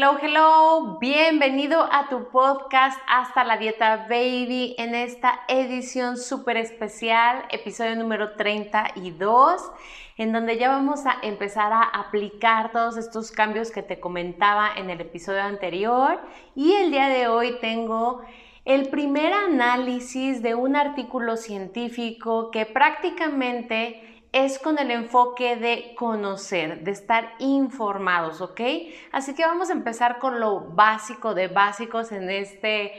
Hello, hello, bienvenido a tu podcast Hasta la Dieta Baby en esta edición súper especial, episodio número 32, en donde ya vamos a empezar a aplicar todos estos cambios que te comentaba en el episodio anterior. Y el día de hoy tengo el primer análisis de un artículo científico que prácticamente es con el enfoque de conocer, de estar informados, ¿ok? Así que vamos a empezar con lo básico de básicos en, este,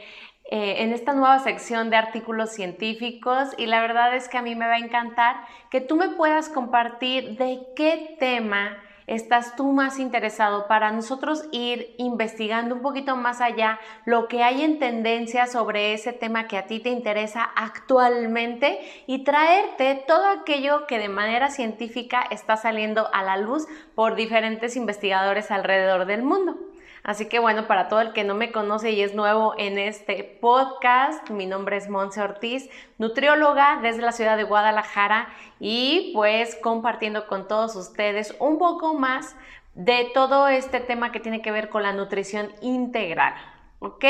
eh, en esta nueva sección de artículos científicos y la verdad es que a mí me va a encantar que tú me puedas compartir de qué tema estás tú más interesado para nosotros ir investigando un poquito más allá lo que hay en tendencia sobre ese tema que a ti te interesa actualmente y traerte todo aquello que de manera científica está saliendo a la luz por diferentes investigadores alrededor del mundo. Así que bueno, para todo el que no me conoce y es nuevo en este podcast, mi nombre es Monse Ortiz, nutrióloga desde la ciudad de Guadalajara y pues compartiendo con todos ustedes un poco más de todo este tema que tiene que ver con la nutrición integral, ¿ok?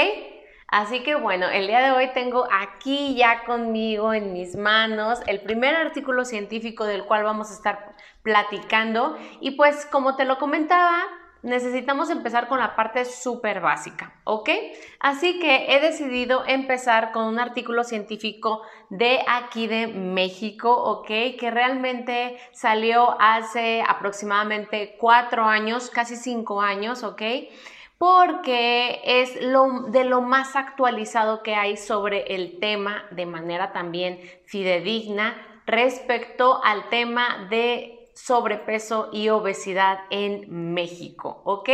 Así que bueno, el día de hoy tengo aquí ya conmigo en mis manos el primer artículo científico del cual vamos a estar platicando y pues como te lo comentaba, necesitamos empezar con la parte súper básica, ¿ok? Así que he decidido empezar con un artículo científico de aquí de México, ¿ok? Que realmente salió hace aproximadamente cuatro años, casi cinco años, ¿ok? porque es de lo más actualizado que hay sobre el tema de manera también fidedigna respecto al tema de sobrepeso y obesidad en México, ¿ok?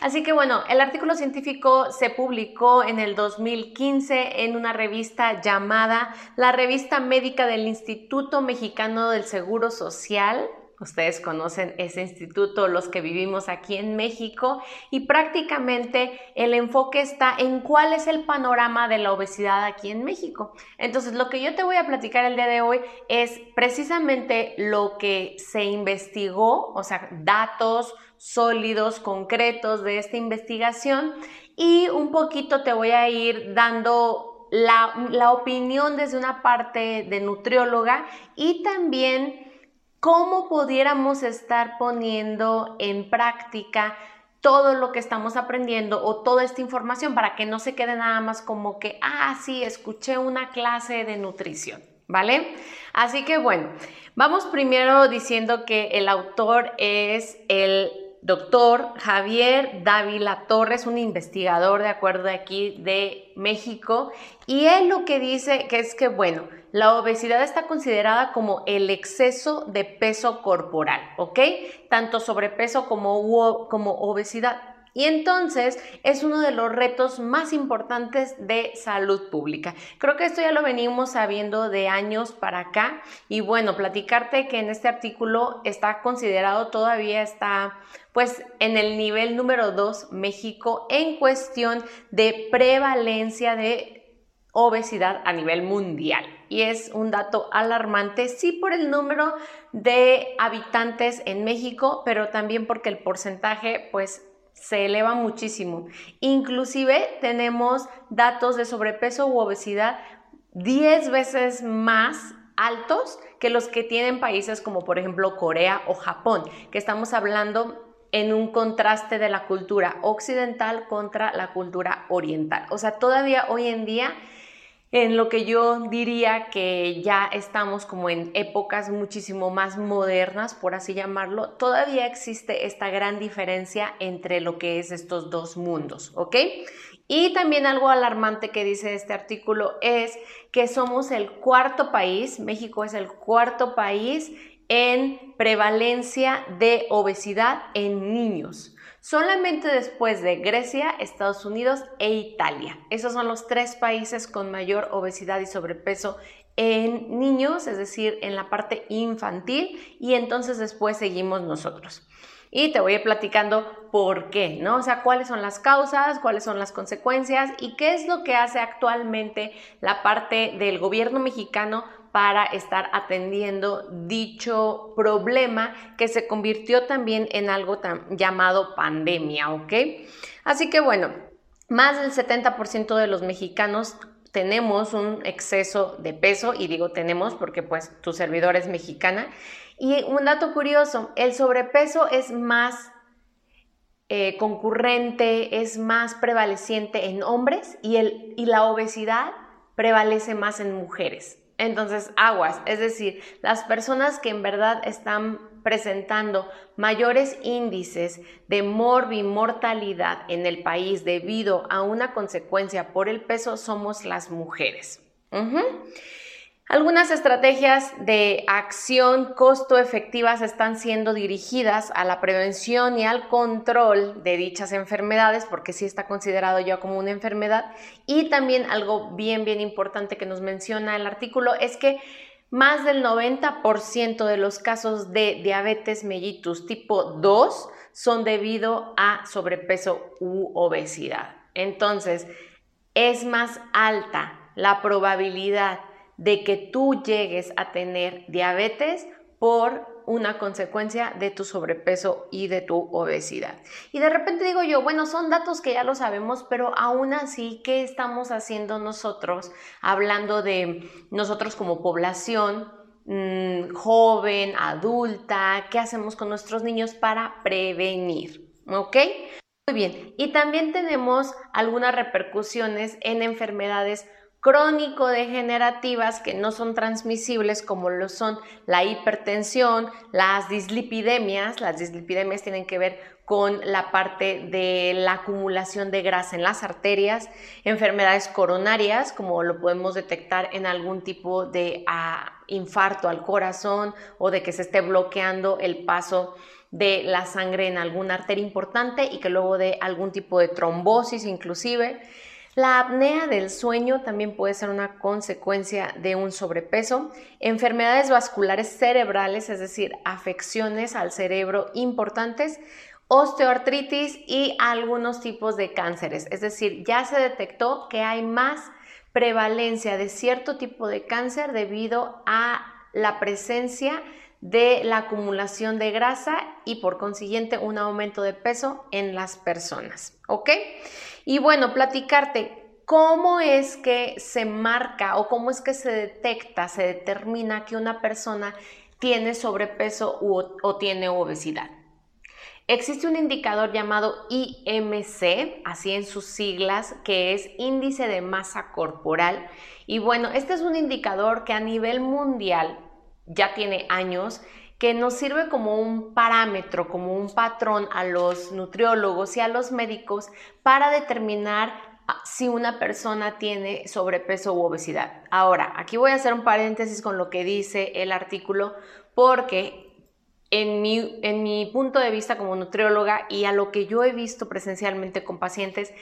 Así que bueno, el artículo científico se publicó en el 2015 en una revista llamada la Revista Médica del Instituto Mexicano del Seguro Social, Ustedes conocen ese instituto, los que vivimos aquí en México, y prácticamente el enfoque está en cuál es el panorama de la obesidad aquí en México. Entonces, lo que yo te voy a platicar el día de hoy es precisamente lo que se investigó, o sea, datos sólidos, concretos de esta investigación, y un poquito te voy a ir dando la, la opinión desde una parte de nutrióloga y también cómo pudiéramos estar poniendo en práctica todo lo que estamos aprendiendo o toda esta información para que no se quede nada más como que, ah, sí, escuché una clase de nutrición, ¿vale? Así que bueno, vamos primero diciendo que el autor es el doctor Javier Dávila Torres, un investigador de acuerdo aquí de México, y él lo que dice que es que, bueno, la obesidad está considerada como el exceso de peso corporal, ¿ok? Tanto sobrepeso como, como obesidad. Y entonces es uno de los retos más importantes de salud pública. Creo que esto ya lo venimos sabiendo de años para acá. Y bueno, platicarte que en este artículo está considerado, todavía está pues en el nivel número 2 México en cuestión de prevalencia de obesidad a nivel mundial. Y es un dato alarmante, sí por el número de habitantes en México, pero también porque el porcentaje pues se eleva muchísimo. Inclusive tenemos datos de sobrepeso u obesidad 10 veces más altos que los que tienen países como por ejemplo Corea o Japón, que estamos hablando en un contraste de la cultura occidental contra la cultura oriental. O sea, todavía hoy en día en lo que yo diría que ya estamos como en épocas muchísimo más modernas, por así llamarlo, todavía existe esta gran diferencia entre lo que es estos dos mundos, ¿ok? Y también algo alarmante que dice este artículo es que somos el cuarto país, México es el cuarto país en prevalencia de obesidad en niños solamente después de Grecia, Estados Unidos e Italia. Esos son los tres países con mayor obesidad y sobrepeso en niños, es decir, en la parte infantil, y entonces después seguimos nosotros. Y te voy a platicando por qué, ¿no? O sea, cuáles son las causas, cuáles son las consecuencias y qué es lo que hace actualmente la parte del gobierno mexicano para estar atendiendo dicho problema que se convirtió también en algo llamado pandemia, ¿ok? Así que bueno, más del 70% de los mexicanos tenemos un exceso de peso, y digo tenemos porque pues tu servidor es mexicana. Y un dato curioso, el sobrepeso es más eh, concurrente, es más prevaleciente en hombres y, el, y la obesidad prevalece más en mujeres. Entonces, aguas, es decir, las personas que en verdad están presentando mayores índices de morbimortalidad en el país debido a una consecuencia por el peso somos las mujeres. Algunas estrategias de acción costo efectivas están siendo dirigidas a la prevención y al control de dichas enfermedades, porque sí está considerado ya como una enfermedad. Y también algo bien, bien importante que nos menciona el artículo es que más del 90% de los casos de diabetes mellitus tipo 2 son debido a sobrepeso u obesidad. Entonces, es más alta la probabilidad de que tú llegues a tener diabetes por una consecuencia de tu sobrepeso y de tu obesidad. Y de repente digo yo, bueno, son datos que ya lo sabemos, pero aún así, ¿qué estamos haciendo nosotros hablando de nosotros como población? Mm, joven, adulta, ¿qué hacemos con nuestros niños para prevenir? ¿Ok? Muy bien, y también tenemos algunas repercusiones en enfermedades crónico-degenerativas que no son transmisibles como lo son la hipertensión, las dislipidemias. Las dislipidemias tienen que ver con la parte de la acumulación de grasa en las arterias, enfermedades coronarias, como lo podemos detectar en algún tipo de ah, infarto al corazón o de que se esté bloqueando el paso de la sangre en alguna arteria importante y que luego de algún tipo de trombosis inclusive la apnea del sueño también puede ser una consecuencia de un sobrepeso. Enfermedades vasculares cerebrales, es decir, afecciones al cerebro importantes, osteoartritis y algunos tipos de cánceres. Es decir, ya se detectó que hay más prevalencia de cierto tipo de cáncer debido a la presencia de la acumulación de grasa y por consiguiente un aumento de peso en las personas. ¿Ok? Y bueno, platicarte cómo es que se marca o cómo es que se detecta, se determina que una persona tiene sobrepeso o tiene obesidad. Existe un indicador llamado IMC, así en sus siglas, que es índice de masa corporal. Y bueno, este es un indicador que a nivel mundial ya tiene años que nos sirve como un parámetro, como un patrón a los nutriólogos y a los médicos para determinar ah, si una persona tiene sobrepeso u obesidad. Ahora, aquí voy a hacer un paréntesis con lo que dice el artículo porque en mi, en mi punto de vista como nutrióloga y a lo que yo he visto presencialmente con pacientes,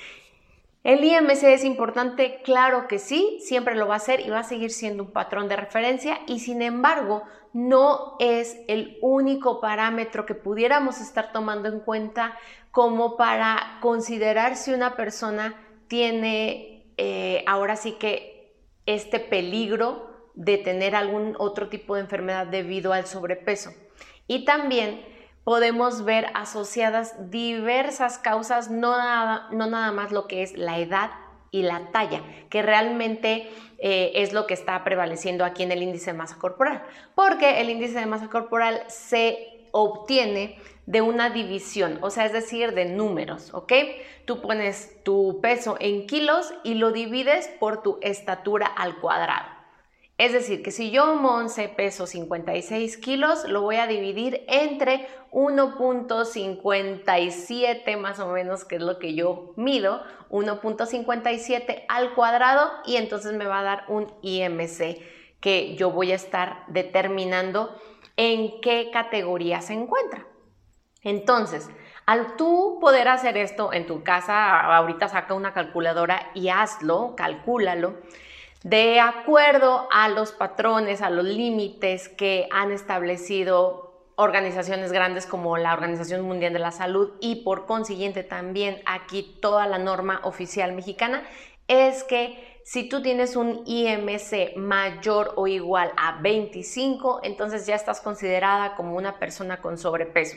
¿El IMC es importante? Claro que sí, siempre lo va a ser y va a seguir siendo un patrón de referencia y sin embargo no es el único parámetro que pudiéramos estar tomando en cuenta como para considerar si una persona tiene eh, ahora sí que este peligro de tener algún otro tipo de enfermedad debido al sobrepeso. Y también podemos ver asociadas diversas causas, no nada, no nada más lo que es la edad y la talla, que realmente eh, es lo que está prevaleciendo aquí en el índice de masa corporal, porque el índice de masa corporal se obtiene de una división, o sea, es decir, de números, ¿ok? Tú pones tu peso en kilos y lo divides por tu estatura al cuadrado. Es decir, que si yo, Monse, peso 56 kilos, lo voy a dividir entre 1.57 más o menos, que es lo que yo mido, 1.57 al cuadrado y entonces me va a dar un IMC que yo voy a estar determinando en qué categoría se encuentra. Entonces, al tú poder hacer esto en tu casa, ahorita saca una calculadora y hazlo, calcúlalo de acuerdo a los patrones, a los límites que han establecido organizaciones grandes como la Organización Mundial de la Salud y por consiguiente también aquí toda la norma oficial mexicana, es que si tú tienes un IMC mayor o igual a 25, entonces ya estás considerada como una persona con sobrepeso.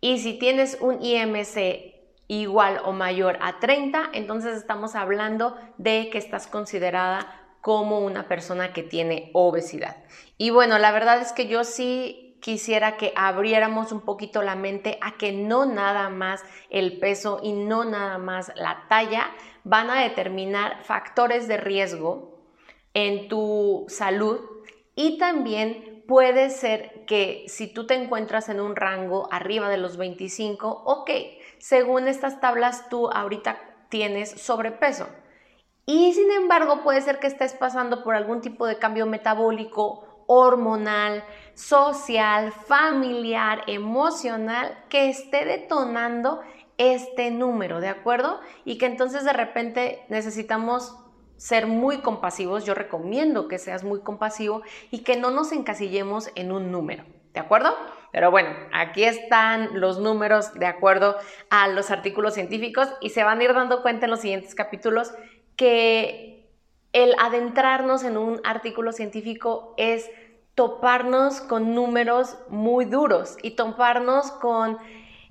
Y si tienes un IMC igual o mayor a 30, entonces estamos hablando de que estás considerada como una persona que tiene obesidad. Y bueno, la verdad es que yo sí quisiera que abriéramos un poquito la mente a que no nada más el peso y no nada más la talla van a determinar factores de riesgo en tu salud y también puede ser que si tú te encuentras en un rango arriba de los 25, ok, según estas tablas tú ahorita tienes sobrepeso. Y sin embargo puede ser que estés pasando por algún tipo de cambio metabólico, hormonal, social, familiar, emocional, que esté detonando este número, ¿de acuerdo? Y que entonces de repente necesitamos ser muy compasivos. Yo recomiendo que seas muy compasivo y que no nos encasillemos en un número, ¿de acuerdo? Pero bueno, aquí están los números de acuerdo a los artículos científicos y se van a ir dando cuenta en los siguientes capítulos que el adentrarnos en un artículo científico es toparnos con números muy duros y toparnos con,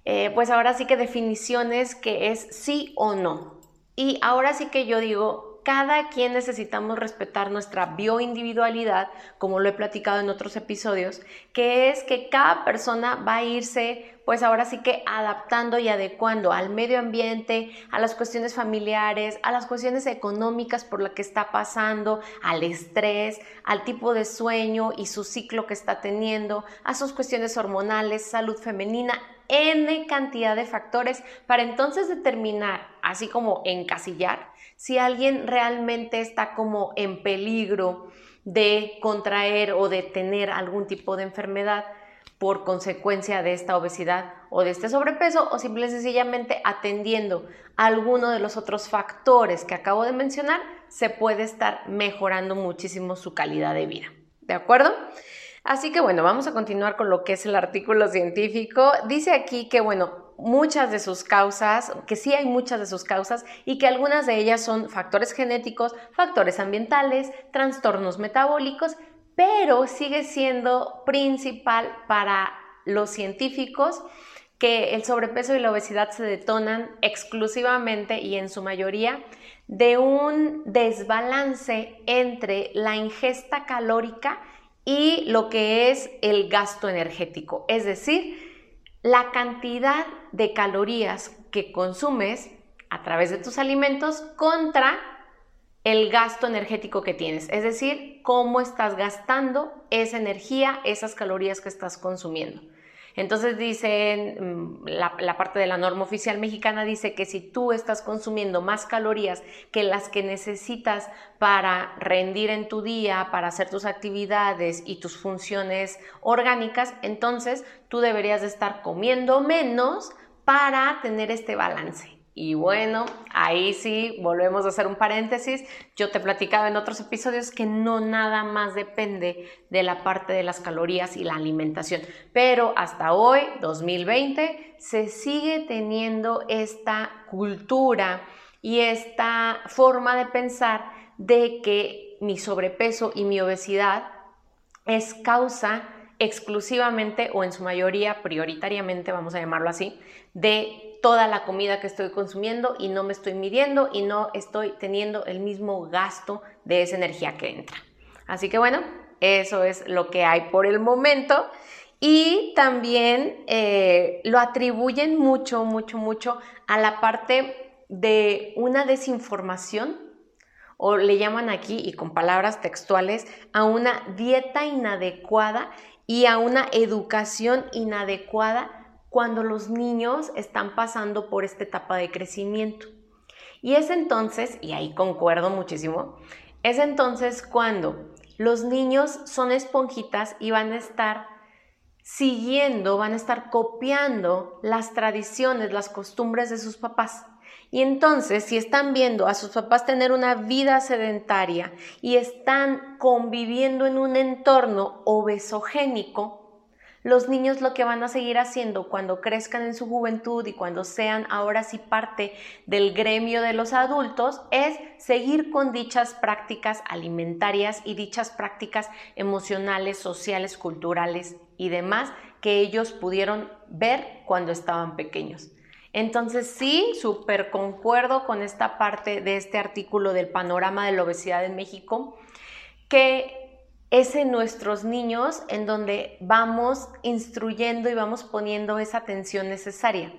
eh, pues ahora sí que definiciones que es sí o no. Y ahora sí que yo digo, cada quien necesitamos respetar nuestra bioindividualidad, como lo he platicado en otros episodios, que es que cada persona va a irse, pues ahora sí que adaptando y adecuando al medio ambiente, a las cuestiones familiares, a las cuestiones económicas por la que está pasando, al estrés, al tipo de sueño y su ciclo que está teniendo, a sus cuestiones hormonales, salud femenina, N cantidad de factores para entonces determinar, así como encasillar, si alguien realmente está como en peligro de contraer o de tener algún tipo de enfermedad por consecuencia de esta obesidad o de este sobrepeso o simple y sencillamente atendiendo alguno de los otros factores que acabo de mencionar, se puede estar mejorando muchísimo su calidad de vida. ¿De acuerdo? Así que bueno, vamos a continuar con lo que es el artículo científico. Dice aquí que bueno, muchas de sus causas, que sí hay muchas de sus causas y que algunas de ellas son factores genéticos, factores ambientales, trastornos metabólicos, pero sigue siendo principal para los científicos que el sobrepeso y la obesidad se detonan exclusivamente y en su mayoría de un desbalance entre la ingesta calórica y lo que es el gasto energético, es decir, la cantidad de calorías que consumes a través de tus alimentos contra el gasto energético que tienes, es decir, cómo estás gastando esa energía, esas calorías que estás consumiendo. Entonces dicen, mm, la, parte de la norma oficial mexicana dice que si tú estás consumiendo más calorías que las que necesitas para rendir en tu día, para hacer tus actividades y tus funciones orgánicas, entonces tú deberías de estar comiendo menos para tener este balance. Y bueno, ahí sí, volvemos a hacer un paréntesis. Yo te he platicado en otros episodios que no nada más depende de la parte de las calorías y la alimentación. Pero hasta hoy, 2020, se sigue teniendo esta cultura y esta forma de pensar de que mi sobrepeso y mi obesidad es causa exclusivamente o en su mayoría, prioritariamente, vamos a llamarlo así, de toda la comida que estoy consumiendo y no me estoy midiendo y no estoy teniendo el mismo gasto de esa energía que entra. Así que bueno, eso es lo que hay por el momento. Y también eh, lo atribuyen mucho, mucho, mucho a la parte de una desinformación, o le llaman aquí, y con palabras textuales, a una dieta inadecuada y a una educación inadecuada cuando los niños están pasando por esta etapa de crecimiento. Y es entonces, y ahí concuerdo muchísimo, es entonces cuando los niños son esponjitas y van a estar siguiendo, van a estar copiando las tradiciones, las costumbres de sus papás. Y entonces, si están viendo a sus papás tener una vida sedentaria y están conviviendo en un entorno obesogénico, los niños lo que van a seguir haciendo cuando crezcan en su juventud y cuando sean ahora sí parte del gremio de los adultos es seguir con dichas prácticas alimentarias y dichas prácticas emocionales, sociales, culturales y demás que ellos pudieron ver cuando estaban pequeños. Entonces sí, súper concuerdo con esta parte de este artículo del panorama de la obesidad en México, que es en nuestros niños en donde vamos instruyendo y vamos poniendo esa atención necesaria.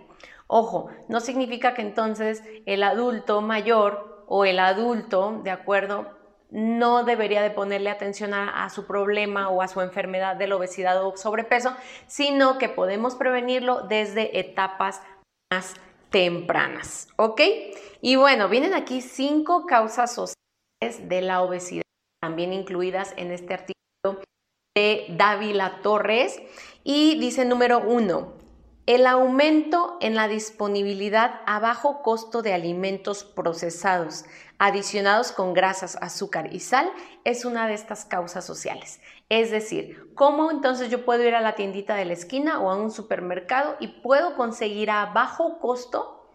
Ojo, no significa que entonces el adulto mayor o el adulto, ¿de acuerdo? No debería de ponerle atención a, a, su problema o a su enfermedad de la obesidad o sobrepeso, sino que podemos prevenirlo desde etapas tempranas, ¿ok? Y bueno, vienen aquí cinco causas sociales de la obesidad también incluidas en este artículo de Dávila Torres. Y dice número uno, el aumento en la disponibilidad a bajo costo de alimentos procesados, adicionados con grasas, azúcar y sal, es una de estas causas sociales. Es decir, ¿cómo entonces yo puedo ir a la tiendita de la esquina o a un supermercado y puedo conseguir a bajo costo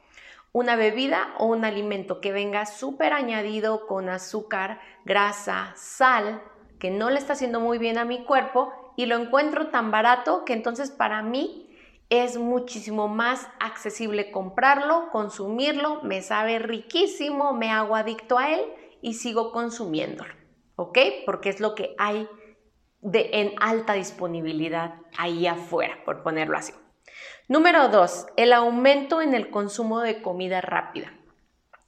una bebida o un alimento que venga súper añadido con azúcar, grasa, sal, que no le está haciendo muy bien a mi cuerpo y lo encuentro tan barato que entonces para mí es muchísimo más accesible comprarlo, consumirlo, me sabe riquísimo, me hago adicto a él y sigo consumiéndolo, ¿ok? Porque es lo que hay de, en alta disponibilidad ahí afuera, por ponerlo así. Número dos, el aumento en el consumo de comida rápida.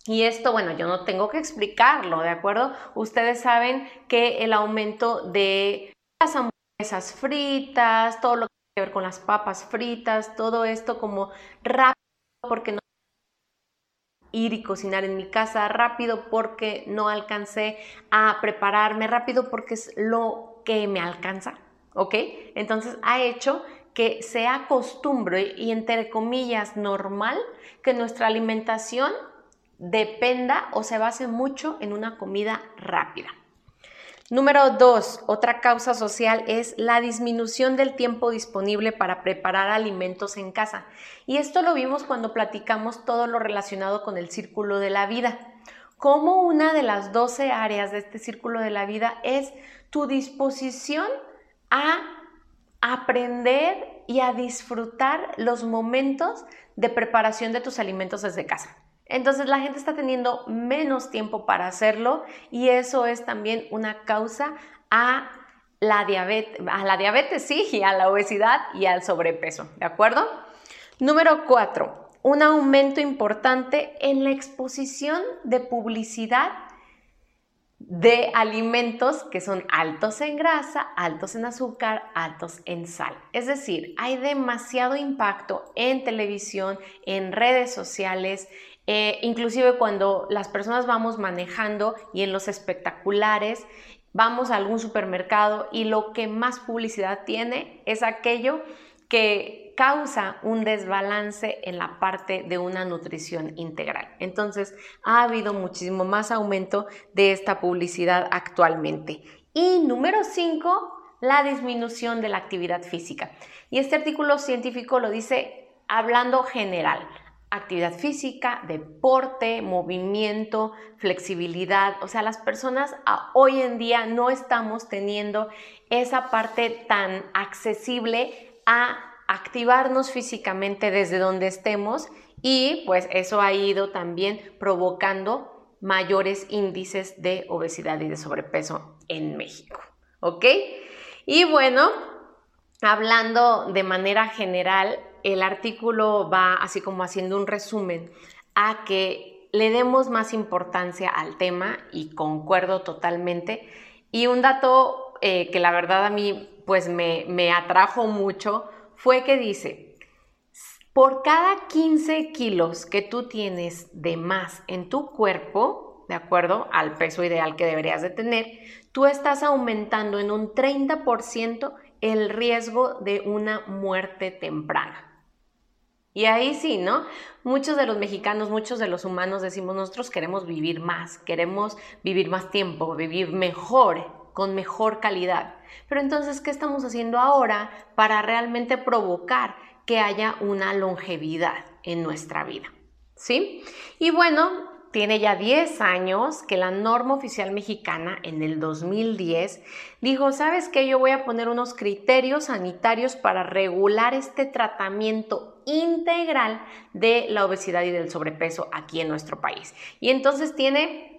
Y esto, bueno, yo no tengo que explicarlo, ¿de acuerdo? Ustedes saben que el aumento de las hamburguesas fritas, todo lo que tiene que ver con las papas fritas, todo esto como rápido porque no ir y cocinar en mi casa rápido porque no alcancé a prepararme rápido porque es lo que me alcanza, ¿ok? Entonces ha hecho que sea costumbre y entre comillas normal que nuestra alimentación dependa o se base mucho en una comida rápida. Número dos, otra causa social es la disminución del tiempo disponible para preparar alimentos en casa. Y esto lo vimos cuando platicamos todo lo relacionado con el círculo de la vida. Como una de las 12 áreas de este círculo de la vida es tu disposición a aprender y a disfrutar los momentos de preparación de tus alimentos desde casa. Entonces la gente está teniendo menos tiempo para hacerlo y eso es también una causa a la diabetes, a la diabetes sí, y a la obesidad y al sobrepeso, ¿de acuerdo? Número cuatro, un aumento importante en la exposición de publicidad de alimentos que son altos en grasa, altos en azúcar, altos en sal. Es decir, hay demasiado impacto en televisión, en redes sociales, eh, inclusive cuando las personas vamos manejando y en los espectaculares, vamos a algún supermercado y lo que más publicidad tiene es aquello que causa un desbalance en la parte de una nutrición integral. Entonces, ha habido muchísimo más aumento de esta publicidad actualmente. Y número 5, la disminución de la actividad física. Y este artículo científico lo dice hablando general. Actividad física, deporte, movimiento, flexibilidad. O sea, las personas hoy en día no estamos teniendo esa parte tan accesible a activarnos físicamente desde donde estemos y pues eso ha ido también provocando mayores índices de obesidad y de sobrepeso en México. ¿Ok? Y bueno, hablando de manera general, el artículo va así como haciendo un resumen a que le demos más importancia al tema y concuerdo totalmente. Y un dato eh, que la verdad a mí pues me, me atrajo mucho fue que dice, por cada 15 kilos que tú tienes de más en tu cuerpo, de acuerdo al peso ideal que deberías de tener, tú estás aumentando en un 30% el riesgo de una muerte temprana. Y ahí sí, ¿no? Muchos de los mexicanos, muchos de los humanos decimos, nosotros queremos vivir más, queremos vivir más tiempo, vivir mejor, con mejor calidad. Pero entonces, ¿qué estamos haciendo ahora para realmente provocar que haya una longevidad en nuestra vida? ¿Sí? Y bueno, tiene ya 10 años que la norma oficial mexicana en el 2010 dijo, ¿sabes qué? Yo voy a poner unos criterios sanitarios para regular este tratamiento integral de la obesidad y del sobrepeso aquí en nuestro país. Y entonces tiene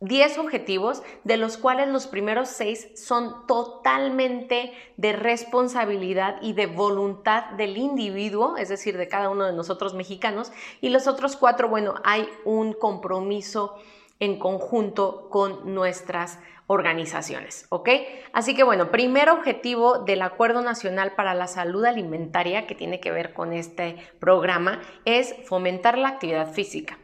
10 objetivos, de los cuales los primeros 6 son totalmente de responsabilidad y de voluntad del individuo, es decir, de cada uno de nosotros mexicanos, y los otros 4, bueno, hay un compromiso en conjunto con nuestras organizaciones, ¿ok? Así que bueno, primer objetivo del Acuerdo Nacional para la Salud Alimentaria que tiene que ver con este programa es fomentar la actividad física.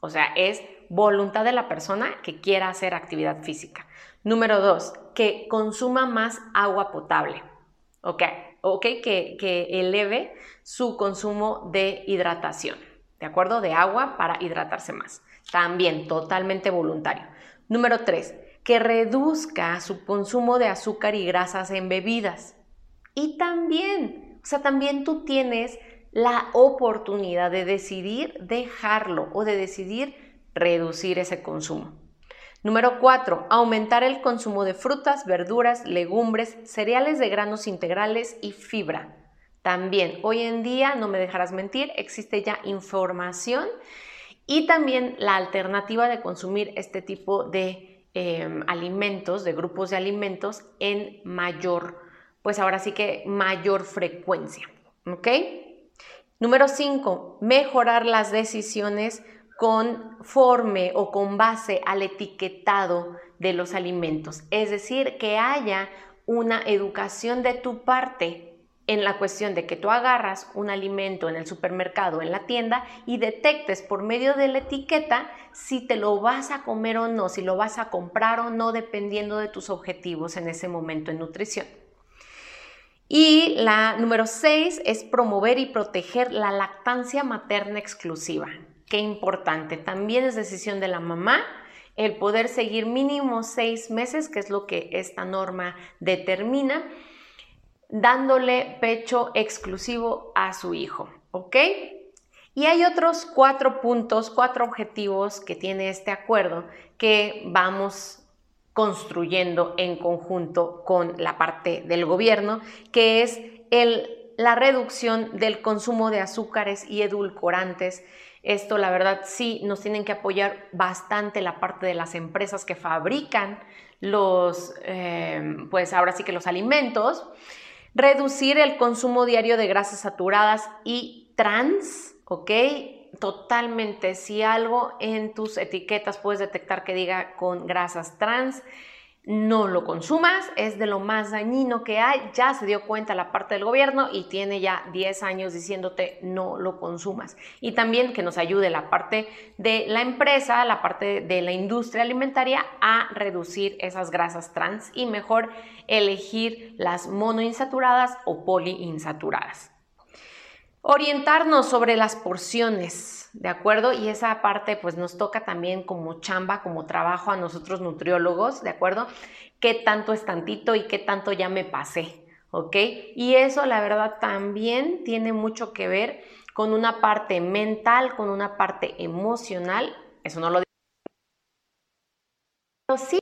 O sea, es voluntad de la persona que quiera hacer actividad física. Número dos, que consuma más agua potable. Ok, okay que, que eleve su consumo de hidratación. ¿De acuerdo? De agua para hidratarse más. También totalmente voluntario. Número tres, que reduzca su consumo de azúcar y grasas en bebidas. Y también, o sea, también tú tienes la oportunidad de decidir dejarlo o de decidir reducir ese consumo. Número 4. Aumentar el consumo de frutas, verduras, legumbres, cereales de granos integrales y fibra. También, hoy en día, no me dejarás mentir, existe ya información y también la alternativa de consumir este tipo de em, alimentos, de grupos de alimentos en mayor, pues ahora sí que mayor frecuencia. ¿Ok? Número 5. Mejorar las decisiones conforme o con base al etiquetado de los alimentos. Es decir, que haya una educación de tu parte en la cuestión de que tú agarras un alimento en el supermercado, en la tienda y detectes por medio de la etiqueta si te lo vas a comer o no, si lo vas a comprar o no, dependiendo de tus objetivos en ese momento en nutrición. Y la número 6 es promover y proteger la lactancia materna exclusiva. Qué importante. También es decisión de la mamá el poder seguir mínimo seis meses, que es lo que esta norma determina, dándole pecho exclusivo a su hijo. ¿Ok? Y hay otros cuatro puntos, cuatro objetivos que tiene este acuerdo que vamos construyendo en conjunto con la parte del gobierno, que es la reducción del consumo de azúcares y edulcorantes esto, la verdad, sí nos tienen que apoyar bastante la parte de las empresas que fabrican los, eh, pues ahora sí que los alimentos. Reducir el consumo diario de grasas saturadas y trans, ¿ok? Totalmente. Si algo en tus etiquetas puedes detectar que diga con grasas trans, no lo consumas, es de lo más dañino que hay, ya se dio cuenta la parte del gobierno y tiene ya 10 años diciéndote no lo consumas. Y también que nos ayude la parte de la empresa, la parte de la industria alimentaria a reducir esas grasas trans y mejor elegir las monoinsaturadas o poliinsaturadas. Orientarnos sobre las porciones, ¿de acuerdo? Y esa parte pues nos toca también como chamba, como trabajo a nosotros nutriólogos, ¿de acuerdo? ¿Qué tanto es tantito y qué tanto ya me pasé? ¿Ok? Y eso la verdad también tiene mucho que ver con una parte mental, con una parte emocional, eso no lo digo. Pero sí,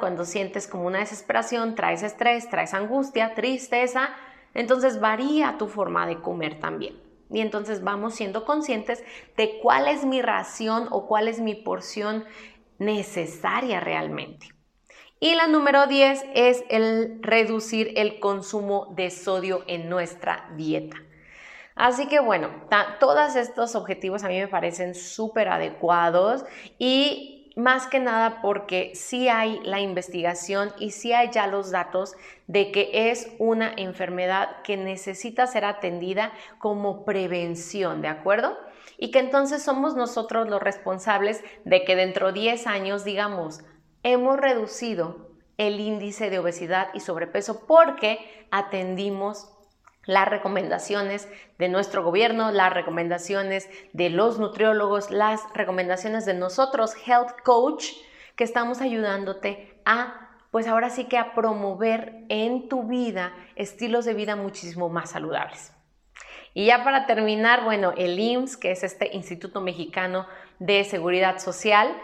cuando sientes como una desesperación, traes estrés, traes angustia, tristeza, entonces varía tu forma de comer también. Y entonces vamos siendo conscientes de cuál es mi ración o cuál es mi porción necesaria realmente. Y la número 10 es el reducir el consumo de sodio en nuestra dieta. Así que bueno, todos estos objetivos a mí me parecen súper adecuados y más que nada porque sí hay la investigación y sí hay ya los datos de que es una enfermedad que necesita ser atendida como prevención, ¿de acuerdo? Y que entonces somos nosotros los responsables de que dentro de 10 años digamos, hemos reducido el índice de obesidad y sobrepeso porque atendimos las recomendaciones de nuestro gobierno, las recomendaciones de los nutriólogos, las recomendaciones de nosotros, Health Coach, que estamos ayudándote a, pues ahora sí que a promover en tu vida estilos de vida muchísimo más saludables. Y ya para terminar, bueno, el IMSS, que es este Instituto Mexicano de Seguridad Social,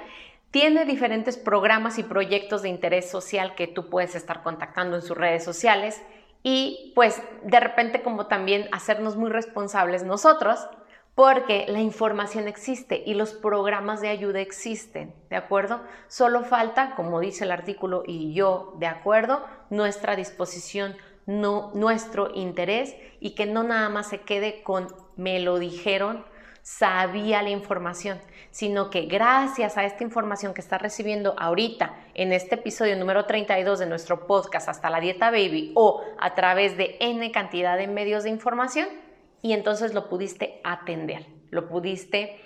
tiene diferentes programas y proyectos de interés social que tú puedes estar contactando en sus redes sociales y pues de repente como también hacernos muy responsables nosotros porque la información existe y los programas de ayuda existen, ¿de acuerdo? Solo falta, como dice el artículo y yo, de acuerdo, nuestra disposición, no, nuestro interés y que no nada más se quede con me lo dijeron, sabía la información, sino que gracias a esta información que está recibiendo ahorita en este episodio número 32 de nuestro podcast hasta la dieta baby o a través de N cantidad de medios de información y entonces lo pudiste atender, lo pudiste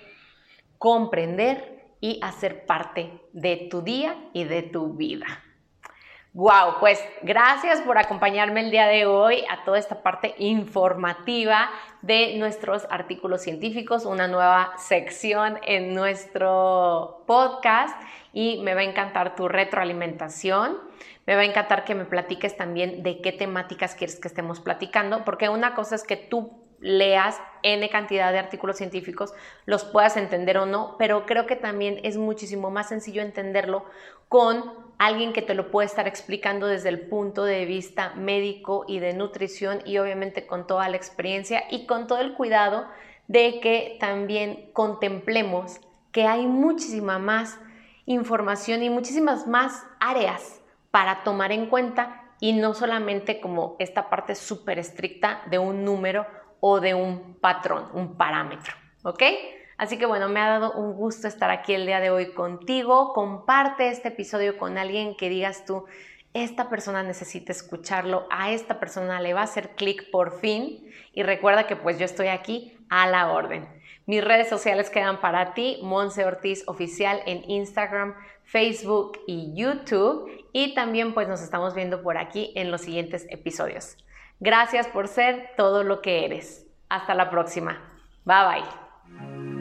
comprender y hacer parte de tu día y de tu vida. Wow, pues gracias por acompañarme el día de hoy a toda esta parte informativa de nuestros artículos científicos, una nueva sección en nuestro podcast y me va a encantar tu retroalimentación. Me va a encantar que me platiques también de qué temáticas quieres que estemos platicando, porque una cosa es que tú leas N cantidad de artículos científicos, los puedas entender o no, pero creo que también es muchísimo más sencillo entenderlo con alguien que te lo puede estar explicando desde el punto de vista médico y de nutrición y obviamente con toda la experiencia y con todo el cuidado de que también contemplemos que hay muchísima más información y muchísimas más áreas para tomar en cuenta y no solamente como esta parte súper estricta de un número o de un patrón, un parámetro, ¿ok? Así que bueno, me ha dado un gusto estar aquí el día de hoy contigo. Comparte este episodio con alguien que digas tú, esta persona necesita escucharlo, a esta persona le va a hacer clic por fin y recuerda que pues yo estoy aquí a la orden. Mis redes sociales quedan para ti, Monse Ortiz Oficial en Instagram, Facebook y YouTube y también pues nos estamos viendo por aquí en los siguientes episodios. Gracias por ser todo lo que eres. Hasta la próxima. Bye bye.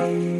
Thank you.